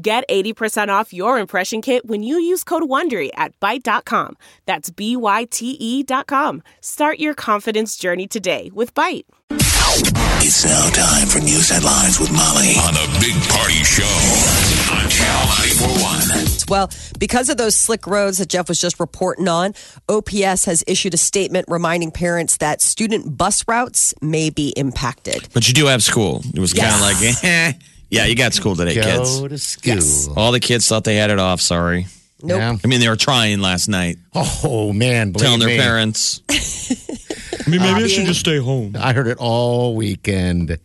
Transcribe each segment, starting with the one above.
Get 80% off your impression kit when you use code WONDERY at Byte.com. That's B-Y-T-E dot com. Start your confidence journey today with Byte. It's now time for news headlines with Molly on the Big Party Show on Channel 941. Well, because of those slick roads that Jeff was just reporting on, OPS has issued a statement reminding parents that student bus routes may be impacted. But you do have school. It was kind of like, eh. Yeah, you got school today, kids. Go to school. All the kids thought they had it off. Sorry. Nope. Yeah. I mean, they were trying last night, Oh man, believe telling their me. parents. I mean, maybe I should just stay home. I heard it all weekend.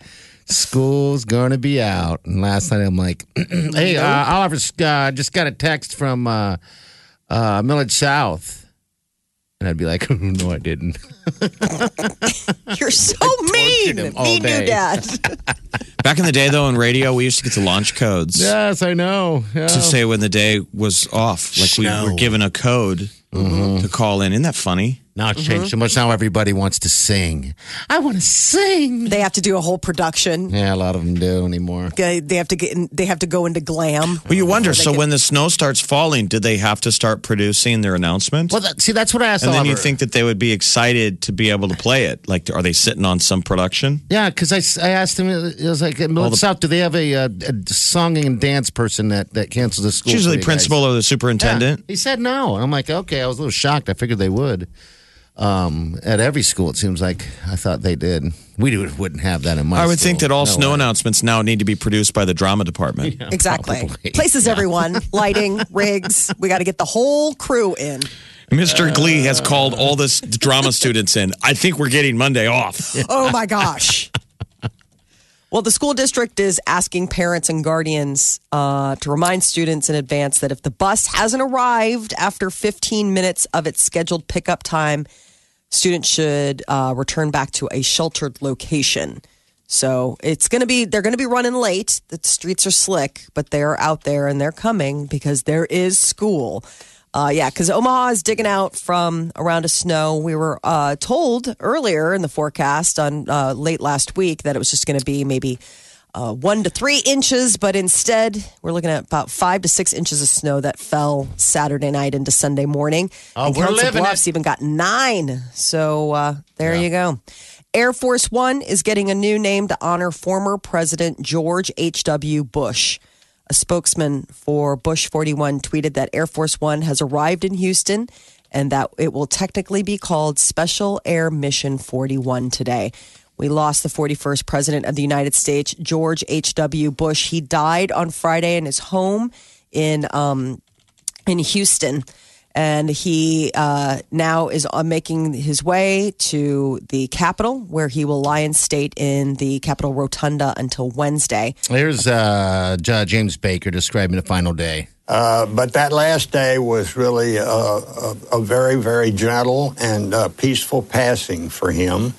School's gonna be out, and last night I'm like, "Hey, uh, Oliver, uh, just got a text from uh, uh, Millard South," and I'd be like, "No, I didn't." You're so mean. him all Mean day. new dad. Back in the day, though, in radio, we used to get to launch codes yes, I know. Yeah. to say when the day was off. Like we Snow. were given a code mm-hmm. to call in. Isn't that funny? Now it's changed so much. Now everybody wants to sing. I want to sing. They have to do a whole production. Yeah, a lot of them do anymore. They they have to get in, they have to go into glam. Well, you wonder. So can- when the snow starts falling, did they have to start producing their announcement? Well, that, see, that's what I asked and then you Oliver. think that they would be excited to be able to play it. Like, are they sitting on some production? Yeah, because I, s- I asked him, it was like, at Millard the- South, do they have a, uh a song and dance person that, that cancels the school? It's usually for you guys? principal or the Yeah. superintendent. He said no. And I'm like, okay, I was a little shocked. I figured they would. Um, at every school, it seems like I thought they did. We do, wouldn't have that in my I would school. think that all No snow way. announcements now need to be produced by the drama department. exactly probably. places everyone lighting rigs. We got to get the whole crew in. Mr. Glee has called all the drama students in. I think we're getting Monday off. Oh my gosh. Well, the school district is asking parents and guardians uh, to remind students in advance that if the bus hasn't arrived after 15 minutes of its scheduled pickup time, students should uh, return back to a sheltered location. So it's going to be, they're going to be running late. The streets are slick, but they're out there and they're coming because there is school. Uh, yeah, because Omaha is digging out from around of snow. We were uh, told earlier in the forecast on uh, late last week that it was just going to be maybe uh, one to three inches, but instead we're looking at about five to six inches of snow that fell Saturday night into Sunday morning. Oh, and we're Council living Bluffs it. even got nine. So uh, there you go. Air Force One is getting a new name to honor former President George H.W. Bush. A spokesman for Bush 41 tweeted that Air Force One has arrived in Houston and that it will technically be called Special Air Mission 41 today. We lost the 41st President of the United States, George H.W. Bush. He died on Friday in his home in um, in Houston. And he uh, now is uh, making his way to the Capitol, where he will lie in state in the Capitol Rotunda until Wednesday. Here's uh, James Baker describing the final day. Uh, but that last day was really a, a, a very, very gentle and uh, peaceful passing for him.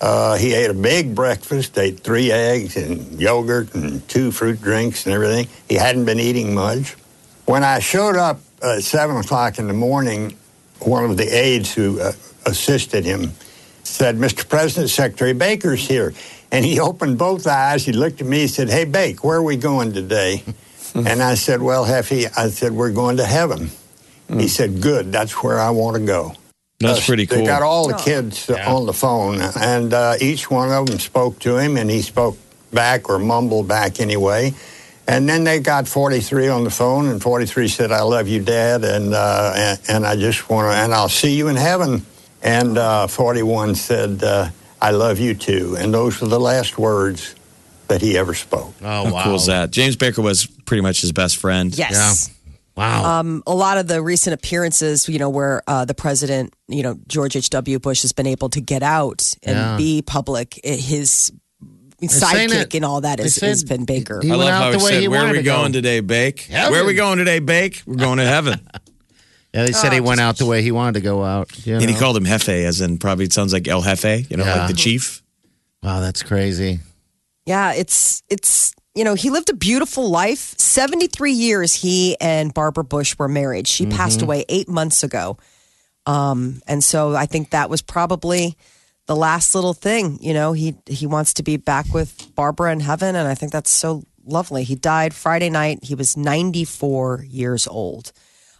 Uh, he ate a big breakfast, ate three eggs and yogurt and two fruit drinks and everything. He hadn't been eating much. When I showed up at 7 o'clock in the morning, one of the aides who uh, assisted him said, Mr. President, Secretary Baker's here. And he opened both eyes. He looked at me. He said, Hey, Bake, where are we going today? and I said, Well, Jefe, I said, We're going to heaven. He said, Good, that's where I want to go. That's Uh, pretty cool. They got all the kids uh, on the phone, and uh, each one of them spoke to him, and he spoke back or mumbled back anyway. And then they got 43 on the phone, and 43 said, "I love you, Dad, and uh, and, and I just want to, and I'll see you in heaven." And uh, 41 said, uh, "I love you too," and those were the last words that he ever spoke. Oh, How cool is that? James Baker was pretty much his best friend. Yes. Wow. Um, a lot of the recent appearances, you know, where uh, the president, you know, George H.W. Bush has been able to get out and Yeah. be public, his sidekick and all that they has, said has been Baker. he I love how the he way said, he "Where are we to go." going today, Bake? Heaven. Where are we going today, Bake? We're going to heaven." Yeah, they said he Oh, went out the way he wanted to go out. you and he called him Jefe, as in probably it sounds like El Jefe, you know, Yeah. like the chief. Wow, that's crazy. Yeah, it's it's you know he lived a beautiful life. Seventy three years he and Barbara Bush were married. She passed away eight months ago, um, and so I think that was probably the last little thing. You know, he he wants to be back with Barbara in heaven, and I think that's so lovely. He died Friday night. He was ninety four years old.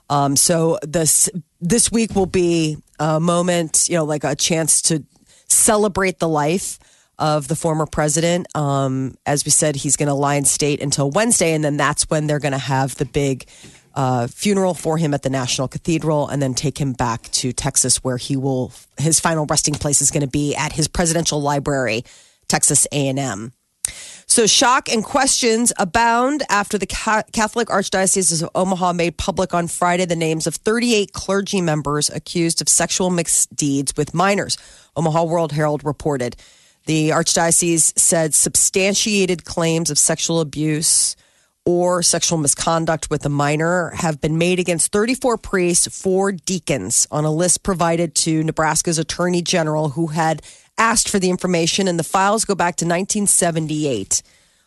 Um, so this this week will be a moment, you know, like a chance to celebrate the life of the former president. Um, as we said, he's going to lie in state until Wednesday, and then that's when they're going to have the big uh, funeral for him at the National Cathedral, and then take him back to Texas, where he will his final resting place is going to be at his presidential library, Texas A and M. So, shock and questions abound after the Catholic Archdiocese of Omaha made public on Friday the names of 38 clergy members accused of sexual misdeeds with minors. Omaha World Herald reported. The Archdiocese said substantiated claims of sexual abuse or sexual misconduct with a minor have been made against 34 priests, four deacons on a list provided to Nebraska's Attorney General who had asked for the information, and the files go back to 1978.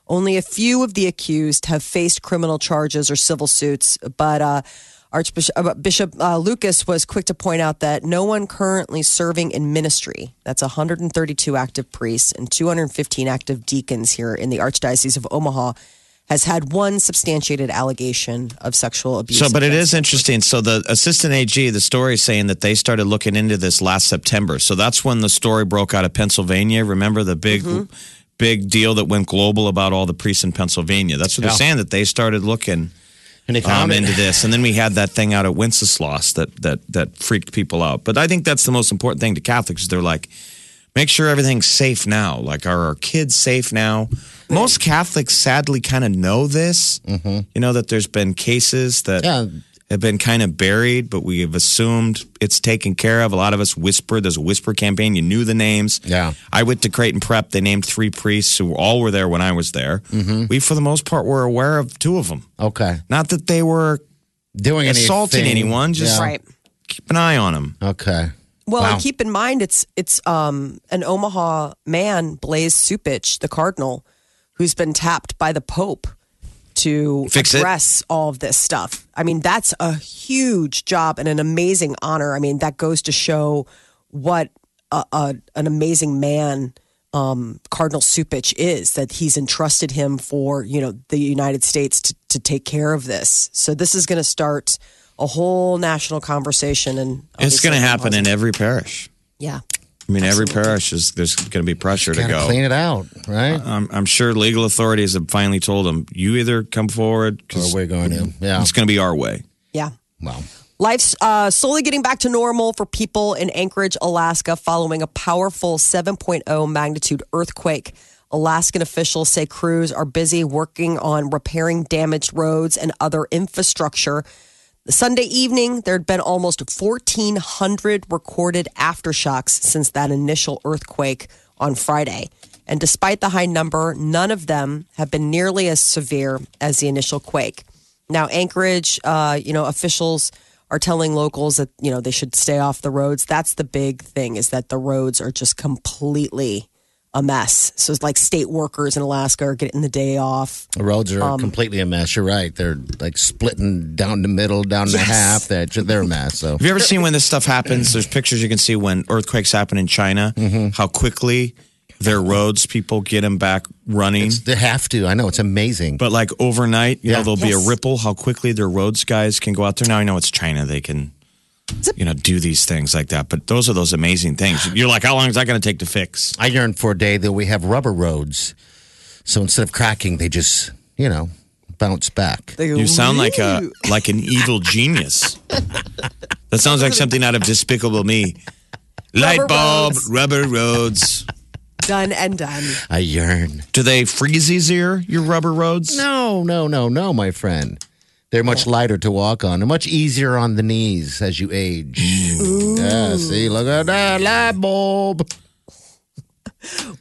Only a few of the accused have faced criminal charges or civil suits, but uh, Archbishop uh, Bishop uh, Lucas was quick to point out that no one currently serving in ministry, that's 132 active priests and 215 active deacons here in the Archdiocese of Omaha, has had one substantiated allegation of sexual abuse. So, but it against is interesting. So, the assistant AG, the story is saying that they started looking into this last September. So, that's when the story broke out of Pennsylvania. Remember the big, Mm-hmm. big deal that went global about all the priests in Pennsylvania? That's what Yeah. they're saying that they started looking And they um, found it. into this, and then we had that thing out at Wenceslas that that that freaked people out. But I think that's the most important thing to Catholics. They're like, make sure everything's safe now. Like, are our kids safe now? Most Catholics sadly kind of know this. You know that there's been cases that Yeah. Have been kind of buried, but we have assumed it's taken care of. A lot of us whispered. There's a whisper campaign. You knew the names. Yeah. I went to Creighton Prep. They named three priests who all were there when I was there. We, for the most part, were aware of two of them. Okay. Not that they were Doing assaulting anything. anyone, just Yeah. right. keep an eye on them. Okay. Well, Wow. and keep in mind it's it's um, an Omaha man, Blase Cupich, the cardinal, who's been tapped by the Pope to Fix it. all of this stuff. I mean, that's a huge job and an amazing honor. I mean, that goes to show what a, a, an amazing man um, Cardinal Cupich is. That he's entrusted him for you know the United States to, to take care of this. So this is going to start a whole national conversation, and It's going to happen in every parish. yeah. I mean, every parish is there's going to be pressure to go. clean it out, right? I'm, I'm sure legal authorities have finally told them, you either come forward or we're going to. Yeah. it's going to be our way. Yeah. Wow. Life's uh, slowly getting back to normal for people in Anchorage, Alaska, following a powerful 7.0 magnitude earthquake. Alaskan officials say crews are busy working on repairing damaged roads and other infrastructure. The Sunday evening, there had been almost 1,400 recorded aftershocks since that initial earthquake on Friday. And despite the high number, none of them have been nearly as severe as the initial quake. Now, Anchorage, uh, you know, officials are telling locals that you know they should stay off the roads. That's the big thing is that the roads are just completely a mess. So it's like state workers in Alaska are getting the day off. The roads are Um, completely a mess. You're right. They're like splitting down the middle, down the half. They're, they're a mess. So Have you ever seen when this stuff happens? There's pictures you can see when earthquakes happen in China, Mm-hmm. how quickly their roads, people get them back running. they have to. I know it's amazing. But like overnight, you know, Yeah. there'll be a ripple, how quickly their roads guys can go out there. Now I know it's China, they can, you know, do these things like that. But those are those amazing things. You're like, how long is that going to take to fix? I yearn for a day that we have rubber roads. So instead of cracking, they just, you know, bounce back. You sound like a like an evil genius. That sounds like something out of Despicable Me. Light Rubber bulb, roads. rubber roads. done and done. I yearn. Do they freeze easier, your rubber roads? No, no, no, no, my friend. They're much lighter to walk on. They're much easier on the knees as you age. Yeah, see, look at that light bulb.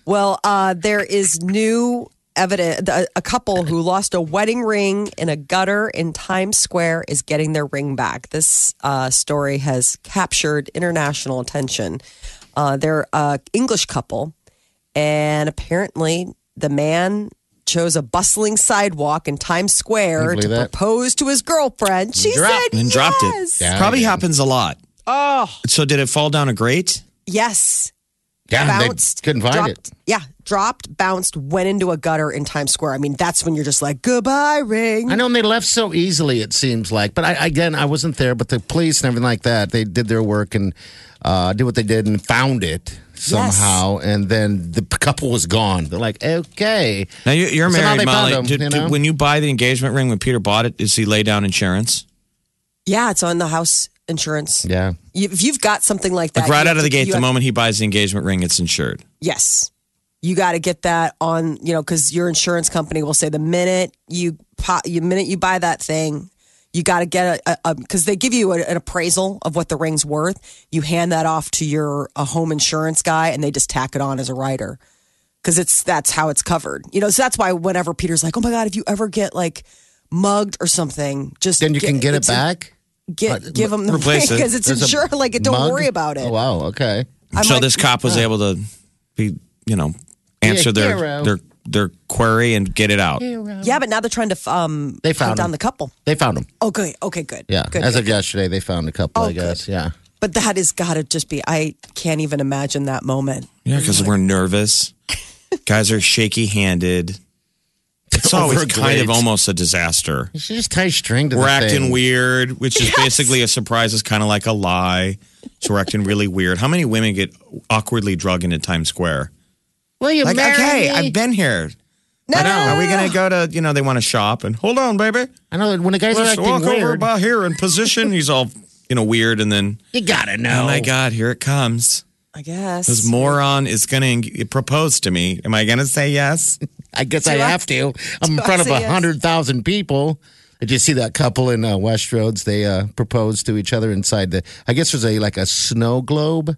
Well, uh, there is new evidence. A, a couple who lost a wedding ring in a gutter in Times Square is getting their ring back. This uh, story has captured international attention. Uh, they're an English couple, and apparently the man chose a bustling sidewalk in Times Square to that? propose to his girlfriend. She Dropped- said and dropped it. yes. Yeah. Probably happens a lot. Oh, So did it fall down a grate? yes. Yeah, bounced, they couldn't find dropped, it. Yeah, dropped, bounced, went into a gutter in Times Square. I mean, that's when you're just like, goodbye, ring. I know and they left so easily. It seems like, but I, again, I wasn't there. But the police and everything like that, they did their work and uh, did what they did and found it somehow. And then the couple was gone. They're like, okay, Now you, you're So married, Molly. him, Did- you did- when you buy the engagement ring, when Peter bought it, does he lay down insurance? Yeah, it's on the house insurance. yeah. You, if you've got something like that, Like right out have of the gate, the have- moment he buys the engagement ring, it's insured. Yes. You got to get that on, you know, because your insurance company will say the minute you pop, you minute you buy that thing, you got to get a because they give you a, an appraisal of what the ring's worth. You hand that off to your a home insurance guy, and they just tack it on as a rider because it's that's how it's covered. You know, so that's why whenever Peter's like, "Oh my god, if you ever get like mugged or something, just Then you can get it it's a- back. Get give them the Replace it. because it's There's insured. Like, it, don't mug? worry about it. Oh wow, okay. I'm so like, this cop was able to be, you know, answer their hero. their their query and get it out. Yeah, but now they're trying to um They hunt found down him. the couple. They found them. Oh, good. Okay, good. Yeah, good. as good. of yesterday, they found a couple. Oh, I guess. Yeah. But that has got to just be. I can't even imagine that moment. Yeah, because we're nervous. Guys are shaky handed. It's always kind of grades. almost a disaster. You should just tie string to We're the acting thing. weird, which is basically a surprise. Is kind of like a lie. So we're acting really weird. How many women get awkwardly drugged into Times Square? Will you Like, marry okay, me? I've been here. No, I know. Are we gonna go to? You know, they want to shop and hold on, baby. I know that when the guys are Let's acting walk over weird, by here in position. He's all you know weird, and then you gotta know. oh my god, here it comes. I guess. This moron is going to propose to me. Am I going to say yes? I guess I I- have to. I'm in do I front of say a yes? hundred thousand people. Did you see that couple in uh, Westroads? They uh, proposed to each other inside the. I guess there's a like a snow globe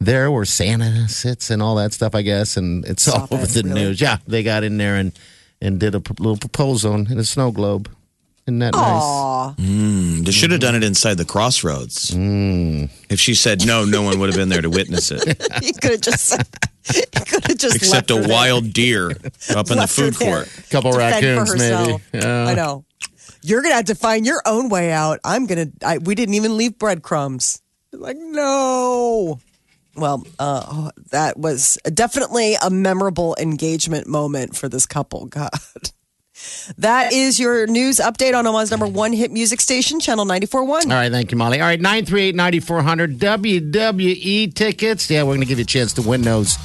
there where Santa sits and all that stuff. I guess, and it's Stop all over it, the really? news. Yeah, they got in there and and did a p- little proposal in a snow globe. Isn't that nice? Aw. Mm, they should have done it inside the crossroads. Mm. If she said no, no one would have been there to witness it, he could have just. he could have just. except a her there. wild deer up in the food court. A Couple to raccoons, maybe. Yeah. I know. You're gonna have to find your own way out. I'm gonna. I, we didn't even leave breadcrumbs. Like no. Well, uh, that was definitely a memorable engagement moment for this couple. God. That is your news update on Omaha's number one hit music station, Channel 94.1. All right, thank you, Molly. All right, 938 9400 WWE E tickets. Yeah, we're going to give you a chance to win those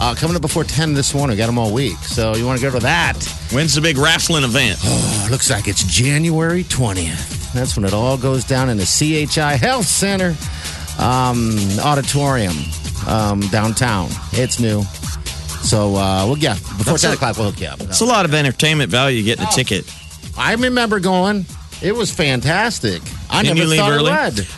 uh, coming up before 10 this morning. Got them all week. So you want to go to that? When's the big wrestling event? Oh, looks like it's January 20th. That's when it all goes down in the CHI Health Center um, auditorium um, downtown. It's new. So, uh, well, yeah, before That's 10 a- o'clock, we'll hook you up. It's a lot of entertainment value getting a ticket. I remember going. It was fantastic. I Can never you leave thought early?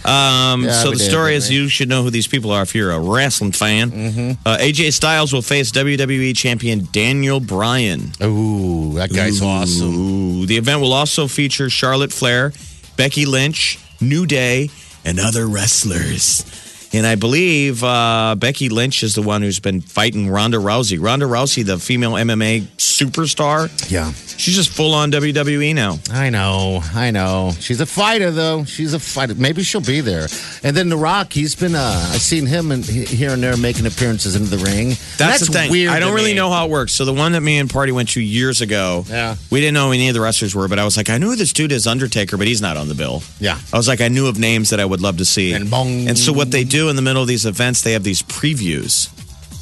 Um, Yeah, so the did, story is we? you should know who these people are if you're a wrestling fan. Mm-hmm. Uh, AJ Styles will face WWE champion Daniel Bryan. Ooh, that guy's awesome. Ooh, the event will also feature Charlotte Flair, Becky Lynch, New Day, and other wrestlers. And I believe uh, Becky Lynch is the one who's been fighting Ronda Rousey. Ronda Rousey, the female MMA superstar, Yeah. She's just full on WWE now. I know, I know. She's a fighter, though. She's a fighter. Maybe she'll be there. And then The Rock, he's been. Uh, I've seen him in, here and there making appearances into the ring. That's, the thing. Weird I don't really me. know how it works. So the one that me and Party went to years ago, Yeah. we didn't know who any of the wrestlers were, but I was like, I knew this dude is Undertaker, but he's not on the bill. Yeah. I was like, I knew of names that I would love to see. And bong. And so what they do in the middle of these events, they have these previews.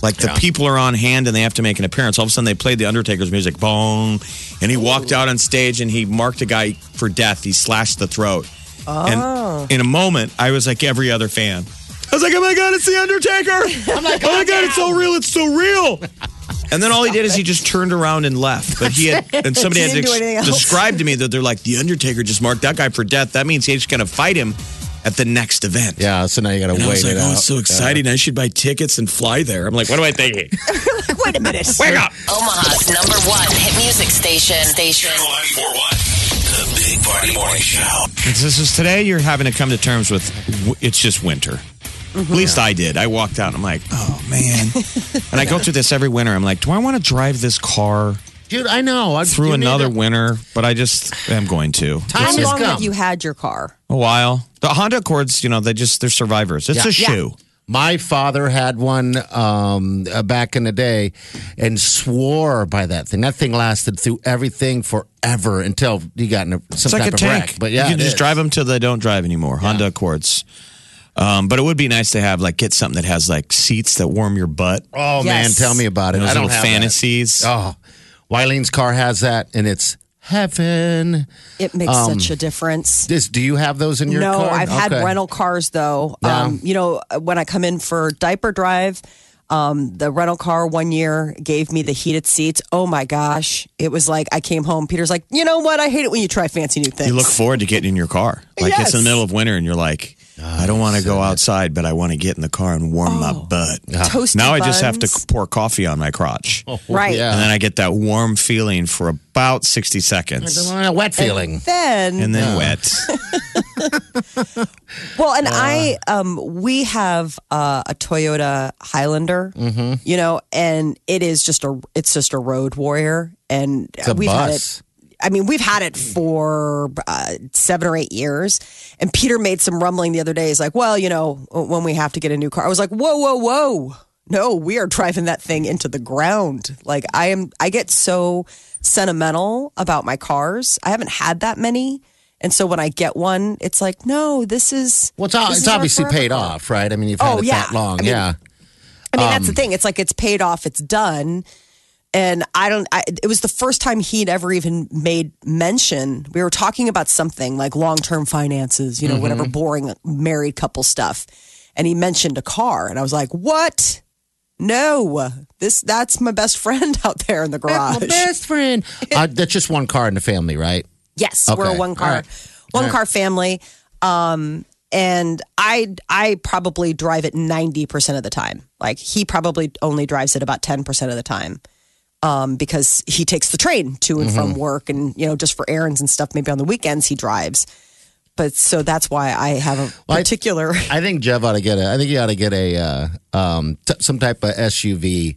Like the Yeah. people are on hand and they have to make an appearance. All of a sudden, they played the Undertaker's music, bong, and he walked out on stage and he marked a guy for death. He slashed the throat. Oh. And in a moment, I was like every other fan. I was like, oh my God, it's the Undertaker. I'm like, oh my God, it's so real. It's so real. And then all he did is he just turned around and left. But he had, and somebody had else. described to me that they're like, the Undertaker just marked that guy for death. That means he's going to fight him at the next event. Yeah, so now you got to And I wait was like, it oh, out. it's so exciting. I should buy tickets and fly there. I'm like, what am I thinking? Wait a minute. Wake up. Omaha's number one hit music station. Station. Channel 941. The Big Party Morning Show. This is today you're having to come to terms with it's just winter. Mm-hmm. At least I did. I walked out and I'm like, oh man. and I go through this every winter. I'm like, do I want to drive this car Dude, I know. I, through another a- winter? But I just am going to. Time How has long come. have you had your car? A while. The Honda Accords, you know, they just they're survivors. It's Yeah. a shoe. My father had one um, uh, back in the day and swore by that thing. That thing lasted through everything forever until he got in a, some It's like type a of tank. wreck. But yeah, you can just is. drive them till they don't drive anymore. Honda Accords. Um, but it would be nice to have like get something that has like seats that warm your butt. Oh man, tell me about it. Those I don't little have that. fantasies. Oh, Wileen's car has that, and it's heaven. It makes such a difference. This, do you have those in your no, car? No, I've had rental cars though. Yeah. Um, you know, when I come in for diaper drive, um, the rental car one year gave me the heated seats. Oh my gosh. It was like I came home. Peter's like, you know what? I hate it when you try fancy new things. You look forward to getting in your car. Like it's in the middle of winter and you're like, I don't want to go outside, but I want to get in the car and warm my butt. Toasty Now I just have to pour coffee on my crotch. Right. Yeah. And then I get that warm feeling for about 60 seconds. a wet feeling. Then And then wet. Well, and I, um, we have uh, a Toyota Highlander, Mm-hmm. you know, and it is just a, it's just a road warrior, and It's a we've had it. I mean, we've had it for uh, seven or eight years. And Peter made some rumbling the other day. He's like, "Well, you know, when we have to get a new car," I was like, "Whoa, whoa, whoa! No, we are driving that thing into the ground." Like I am, I get so sentimental about my cars. I haven't had that many. And so when I get one, it's like, no, this is Well, it's, all, it's obviously paid car. off, right? I mean, you've had Oh, it yeah. that long. I mean, yeah. I mean, that's the Um, thing. It's like it's paid off. It's done. And I don't. I, it was the first time he'd ever even made mention. We were talking about something like long term finances, you know, whatever Mm-hmm. boring married couple stuff. And he mentioned a car, and I was like, "What? No, this that's my best friend out there in the garage." My best friend. uh, that's just one car in the family, right? Yes, we're a one car, right. one right. car family. Um, and I I probably drive it ninety percent of the time. Like he probably only drives it about ten percent of the time. Um, because he takes the train to and Mm-hmm. from work, and you know, just for errands and stuff. Maybe on the weekends he drives. But so that's why I have a Well, I- particular. I think Jeff ought to get a. I think he ought to get a uh, um, t- some type of SUV.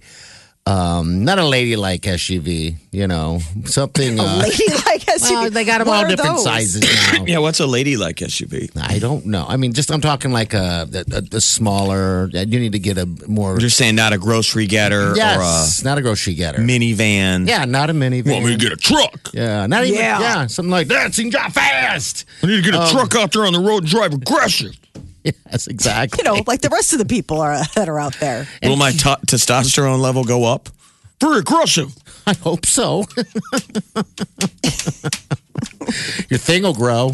Um, not a ladylike SUV, you know, something. Uh, lady like SUV. well, they got them What all different those? sizes now. yeah, what's a ladylike SUV? I don't know. I mean, just I'm talking like a, a, a smaller. You need to get a more. You're saying not a grocery getter yes, not a grocery getter. minivan. yeah, not a minivan. Want me to get a truck? Yeah, not even. Yeah. Yeah, something like that. Seems drive fast. I need to get a truck out there on the road and drive aggressive. Yes, exactly. You know, like the rest of the people are that are out there. Will my t- testosterone level go up? Very aggressive. I hope so. Your thing will grow.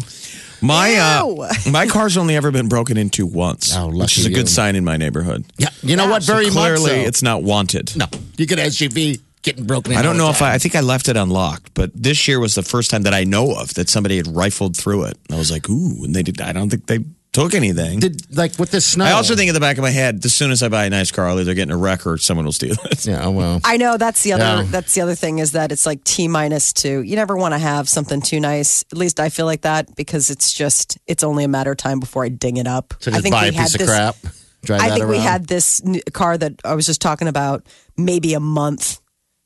My uh, my car's only ever been broken into once, Oh, which is a good sign in my neighborhood. Yeah, you know what? Very Clearly, much so. it's not wanted. no. You get an SUV getting broken. in I don't all know the if I, time. I think I left it unlocked, but this year was the first time that I know of that somebody had rifled through it. I was like, ooh, and they did. I don't think they took anything. did like with this snow. I also think in the back of my head, as soon as I buy a nice car, I'll either get in a wreck or someone will steal it. Yeah. Well. I know that's the other Yeah. that's the other thing is that it's like T minus two. You never want to have something too nice. At least I feel like that because it's just it's only a matter of time before I ding it up. So I think buy a we had of this. crap. Drive I that think we had this car that I was just talking about maybe a month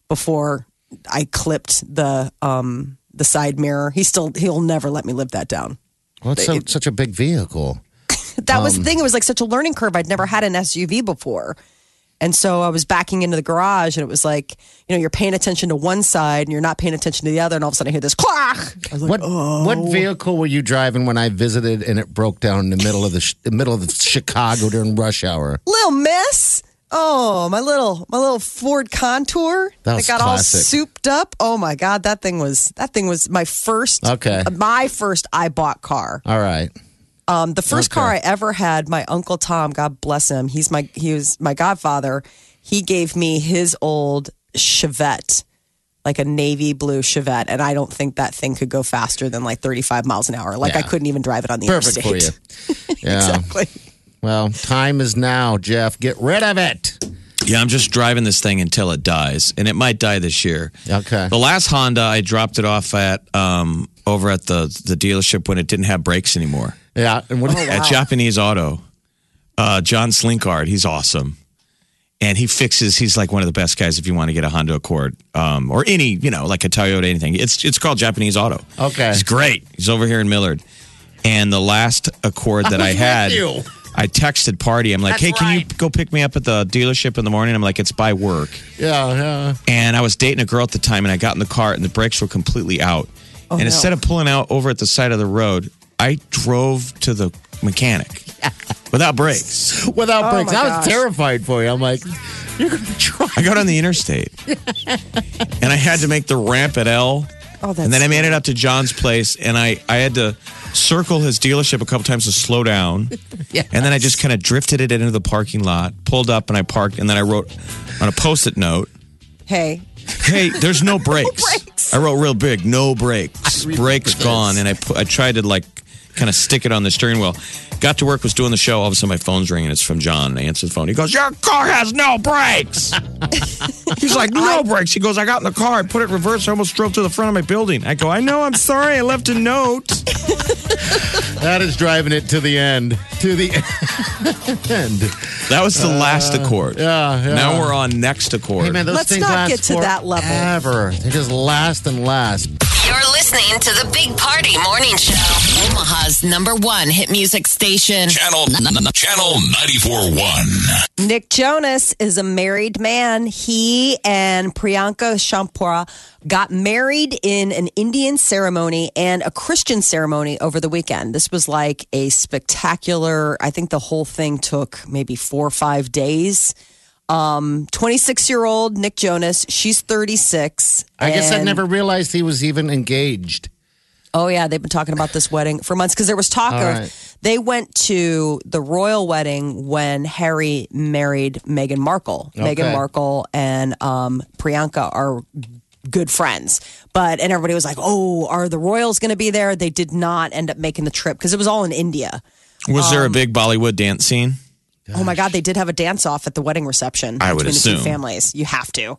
before I clipped the um the side mirror. He still he'll never let me live that down. Well, it's so, such a big vehicle. That was Um, the thing. It was like such a learning curve. I'd never had an SUV before. And so I was backing into the garage and it was like, you know, you're paying attention to one side and you're not paying attention to the other. And all of a sudden I hear this was like, What oh. what vehicle were you driving when I visited and it broke down in the middle of the, sh- the middle of the Chicago during rush hour? little miss. Oh, my little my little Ford Contour That was got classic. all souped up. Oh my god, that thing was that thing was my first Okay. my first I bought car. All right. Um, the first Okay. car I ever had, my uncle Tom, God bless him, he's my he was my godfather. He gave me his old Chevette like a navy blue Chevette, and I don't think that thing could go faster than like 35 miles an hour. Like I couldn't even drive it on the Perfect for you. interstate. Yeah. exactly. Well, time is now, Jeff. Get rid of it. Yeah, I'm just driving this thing until it dies, and it might die this year. Okay. The last Honda, I dropped it off at um, over at the the dealership when it didn't have brakes anymore. Yeah. And what, At Japanese Auto, uh, John Slinkard, he's awesome, and he fixes. He's like one of the best guys if you want to get a Honda Accord um, or any, you know, like a Toyota, anything. It's it's called Japanese Auto. Okay. he's great. He's over here in Millard, and the last Accord that I, with had. you. I texted Party. I'm like, That's hey, can you go pick me up at the dealership in the morning? I'm like, it's by work. yeah, yeah. And I was dating a girl at the time, and I got in the car, and the brakes were completely out. Oh, and instead of pulling out over at the side of the road, I drove to the mechanic without brakes. Without Oh, brakes. I was gosh. terrified for you. I'm like, you're going to try. I got on the interstate, and I had to make the ramp at L. Oh, that's and then I made it up to John's place, and I, I had to circle his dealership a couple times to slow down. And then I just kind of drifted it into the parking lot, pulled up, and I parked. And then I wrote on a post it note, Hey, Hey, there's no brakes. brakes. I wrote real big, no brakes. Brakes gone. And I put, I tried to like kind of stick it on the steering wheel. Got to work, was doing the show. All of a sudden, my phone's ringing. It's from John. I answer the phone. He goes, "Your car has no brakes." He's like, "No brakes." He goes, "I got in the car. I put it in reverse. I almost drove to the front of my building." I go, "I know. I'm sorry. I left a note." That is driving it to the end. To the end. That was the uh, last Accord. yeah, yeah. Now we're on next Accord. Hey, man, those Let's things not last get to that level. Ever. They just last and last. You're listening to the Big Party Morning Show. Omaha's number one hit music station. Channel Channel 94.1. Nick Jonas is a married man. He and Priyanka Chopra got married in an Indian ceremony and a Christian ceremony over the weekend. This was like a spectacular, I think the whole thing took maybe four or five days. Um, 26 year old Nick Jonas, she's 36. I guess I and- never realized he was even engaged. Oh yeah, they've been talking about this wedding for months because there was talk All of right. they went to the royal wedding when Harry married Meghan Markle. Okay. Meghan Markle and um, Priyanka are good friends, but and everybody was like, "Oh, are the royals going to be there?" They did not end up making the trip because it was all in India. was there a big Bollywood dance scene? Oh my God, they did have a dance off at the wedding reception I would between the two families. You have to.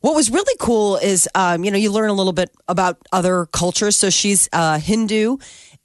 What was really cool is, um, you know, you learn a little bit about other cultures. So she's uh, Hindu,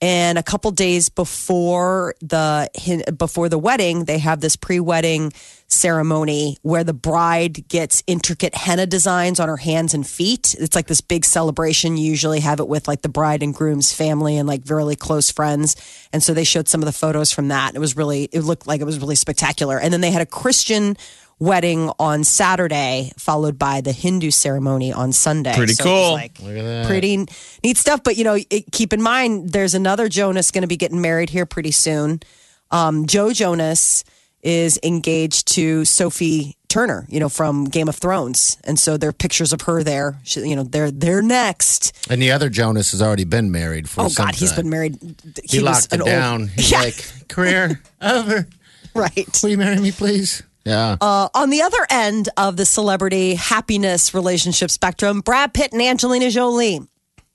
and a couple days before the before the wedding, they have this pre-wedding ceremony where the bride gets intricate henna designs on her hands and feet. It's like this big celebration. You usually have it with like the bride and groom's family and like really close friends. And so they showed some of the photos from that. It was really, it looked like it was really spectacular. And then they had a Christian wedding on Saturday, followed by the Hindu ceremony on Sunday. Pretty So it was, cool. like, pretty neat stuff. But you know, it, keep in mind, there's another Jonas going to be getting married here pretty soon. Um, Joe Jonas is engaged to Sophie Turner, you know, from Game of Thrones, and so there are pictures of her there. She, you know, they're they're next. And the other Jonas has already been married for Oh some God, he's been married. He, was locked an it old- down. He's Yeah, like, career over. right. Will you marry me, please? Yeah. Uh, on the other end of the celebrity happiness relationship spectrum, Brad Pitt and Angelina Jolie.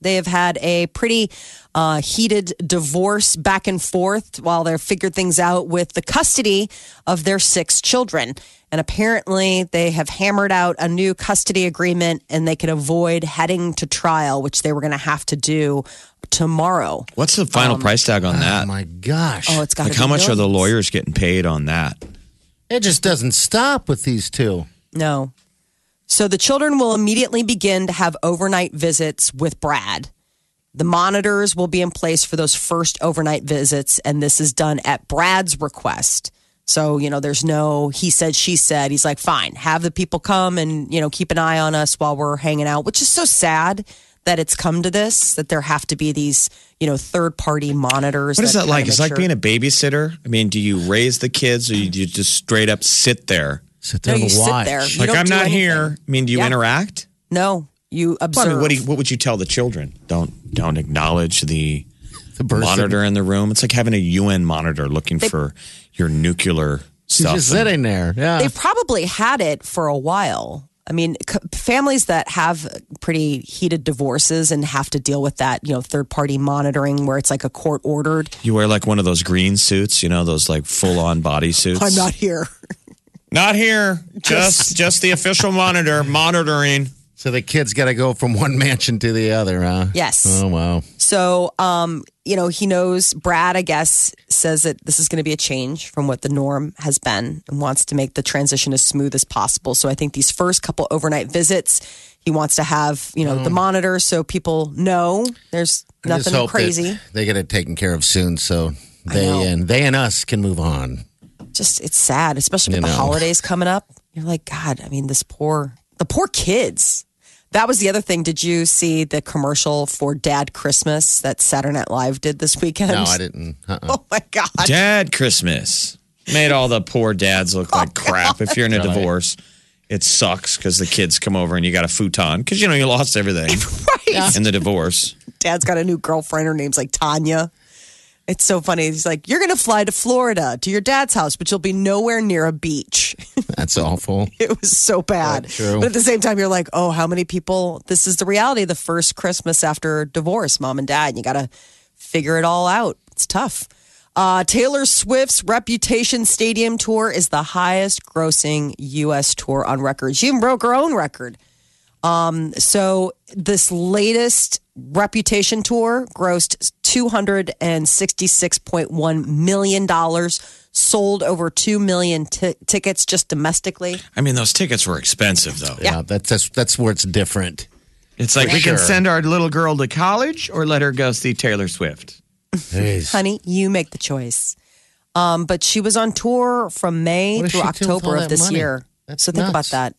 They have had a pretty uh, heated divorce back and forth while they're figured things out with the custody of their six children. And apparently, they have hammered out a new custody agreement and they can avoid heading to trial, which they were going to have to do tomorrow. What's the final price tag on that? oh my gosh. Oh, it's got like, how much are the lawyers getting paid on that? It just doesn't stop with these two. No. So the children will immediately begin to have overnight visits with Brad. The monitors will be in place for those first overnight visits, and this is done at Brad's request. So, you know, there's no he said, she said. He's like, fine, have the people come and, you know, keep an eye on us while we're hanging out, which is so sad that it's come to this, that there have to be these, you know, third party monitors. What is that kinda like? make It's like sure- being a babysitter. I mean, do you raise the kids or you, you just straight up sit there? Sit there No, there you and sit there. You Like don't I'm do not anything. here. I mean, do you Yeah. interact? No, you Well, observe. I mean, what, do you, what would you tell the children? Don't don't acknowledge the The monitor in the room. It's like having a UN monitor looking for your nuclear She's stuff. just sitting there. Yeah. They've probably had it for a while. I mean, c- families that have pretty heated divorces and have to deal with that, you know, third party monitoring where it's like a court ordered. You wear like one of those green suits, you know, those like full on body suits. I'm not here. Not here. Just just the official monitor monitoring. So the kids got to go from one mansion to the other, huh? Yes. Oh wow. So, um, you know, he knows Brad, I guess, says that this is going to be a change from what the norm has been and wants to make the transition as smooth as possible. So I think these first couple overnight visits, he wants to have, you know, the monitor so people know there's nothing crazy. They get it taken care of soon, so they and they and us can move on. Just it's sad, especially with You the know. holidays coming up. You're like, God, I mean, this poor the poor kids. That was the other thing. Did you see the commercial for Dad Christmas that Saturday Night Live did this weekend? No, I didn't. Uh-uh. Oh my God. Dad Christmas made all the poor dads look like oh, crap. If you're in a Really? divorce, it sucks because the kids come over and you got a futon because you know you lost everything Right. in the divorce. dad's got a new girlfriend. Her name's like Tanya. It's so funny. He's like, You're going to fly to Florida to your dad's house, but you'll be nowhere near a beach. That's awful. it was so bad. That's true. But at the same time, you're like, Oh, how many people? This is the reality. The first Christmas after divorce, mom and dad. You got to figure it all out. It's tough. Uh, Taylor Swift's Reputation Stadium tour is the highest grossing U.S. tour on record. She even broke her own record. Um, so this latest Reputation tour grossed two hundred and sixty-six point one million dollars. Sold over two million t- tickets just domestically. I mean, those tickets were expensive though. Yeah, that's that's that's where it's different. It's like we Sure. can send our little girl to college or let her go see Taylor Swift. Honey, you make the choice. Um, but she was on tour from May What through she do with October of this money? year. That's so think about that.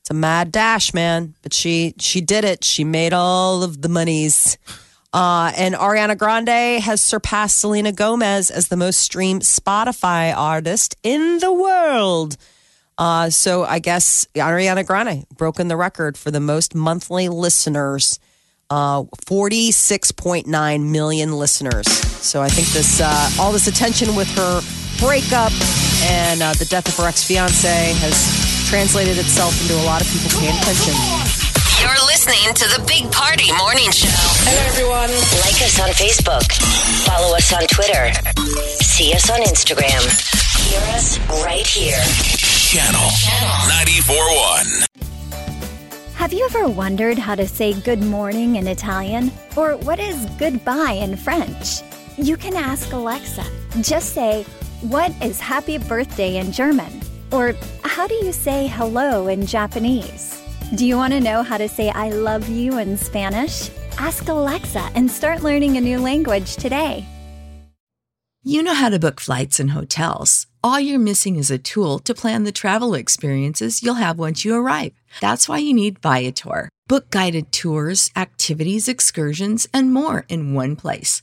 It's a mad dash, man. But she she did it. She made all of the monies. Uh, and Ariana Grande has surpassed Selena Gomez as the most streamed Spotify artist in the world. Uh, so I guess Ariana Grande broken the record for the most monthly listeners. Uh, 46.9 million listeners. So I think this, uh, all this attention with her breakup and uh, the death of her ex fiance has translated itself into a lot of people paying attention. You're listening to the Big Party Morning Show. Hello, everyone. Like us on Facebook. Follow us on Twitter. See us on Instagram. Hear us right here. Channel Channel. 94.1. Have you ever wondered how to say good morning in Italian? Or what is goodbye in French? You can ask Alexa. Just say, What is happy birthday in German? Or how do you say hello in Japanese? Do you want to know how to say I love you in Spanish? Ask Alexa and start learning a new language today. You know how to book flights and hotels. All you're missing is a tool to plan the travel experiences you'll have once you arrive. That's why you need Viator. Book guided tours, activities, excursions, and more in one place